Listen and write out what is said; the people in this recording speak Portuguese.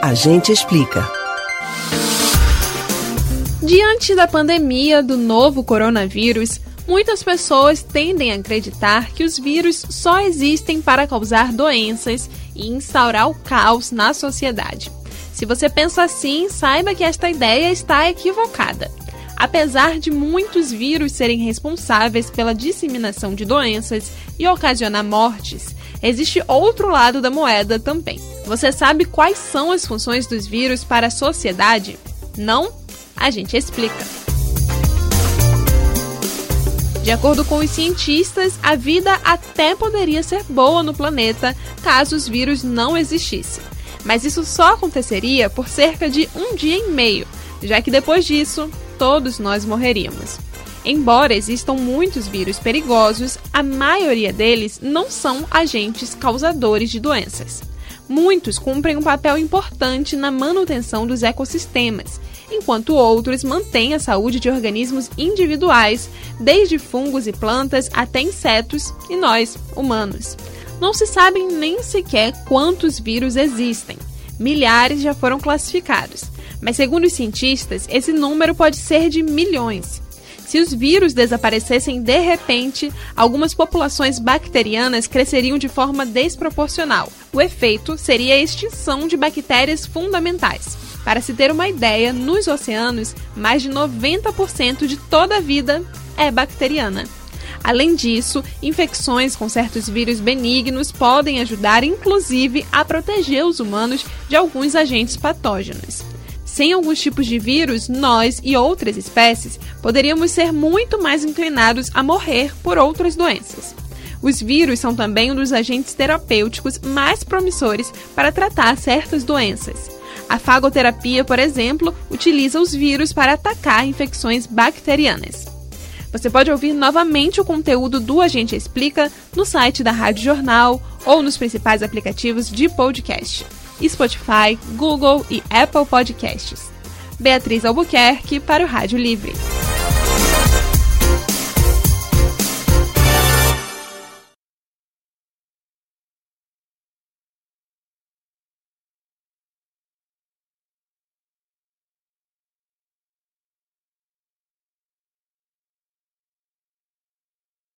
A gente explica. Diante da pandemia do novo coronavírus, muitas pessoas tendem a acreditar que os vírus só existem para causar doenças e instaurar o caos na sociedade. Se você pensa assim, saiba que esta ideia está equivocada. Apesar de muitos vírus serem responsáveis pela disseminação de doenças e ocasionar mortes, existe outro lado da moeda também. Você sabe quais são as funções dos vírus para a sociedade? Não? A gente explica. De acordo com os cientistas, a vida até poderia ser boa no planeta caso os vírus não existissem. Mas isso só aconteceria por cerca de um dia e meio, já que depois disso todos nós morreríamos. Embora existam muitos vírus perigosos, a maioria deles não são agentes causadores de doenças. Muitos cumprem um papel importante na manutenção dos ecossistemas, enquanto outros mantêm a saúde de organismos individuais, desde fungos e plantas até insetos e nós, humanos. Não se sabe nem sequer quantos vírus existem. Milhares já foram classificados, mas segundo os cientistas, esse número pode ser de milhões. Se os vírus desaparecessem de repente, algumas populações bacterianas cresceriam de forma desproporcional. O efeito seria a extinção de bactérias fundamentais. Para se ter uma ideia, nos oceanos, mais de 90% de toda a vida é bacteriana. Além disso, infecções com certos vírus benignos podem ajudar, inclusive, a proteger os humanos de alguns agentes patógenos. Sem alguns tipos de vírus, nós e outras espécies poderíamos ser muito mais inclinados a morrer por outras doenças. Os vírus são também um dos agentes terapêuticos mais promissores para tratar certas doenças. A fagoterapia, por exemplo, utiliza os vírus para atacar infecções bacterianas. Você pode ouvir novamente o conteúdo do Agente Explica no site da Rádio Jornal ou nos principais aplicativos de podcast. Spotify, Google e Apple Podcasts. Beatriz Albuquerque para o Rádio Livre.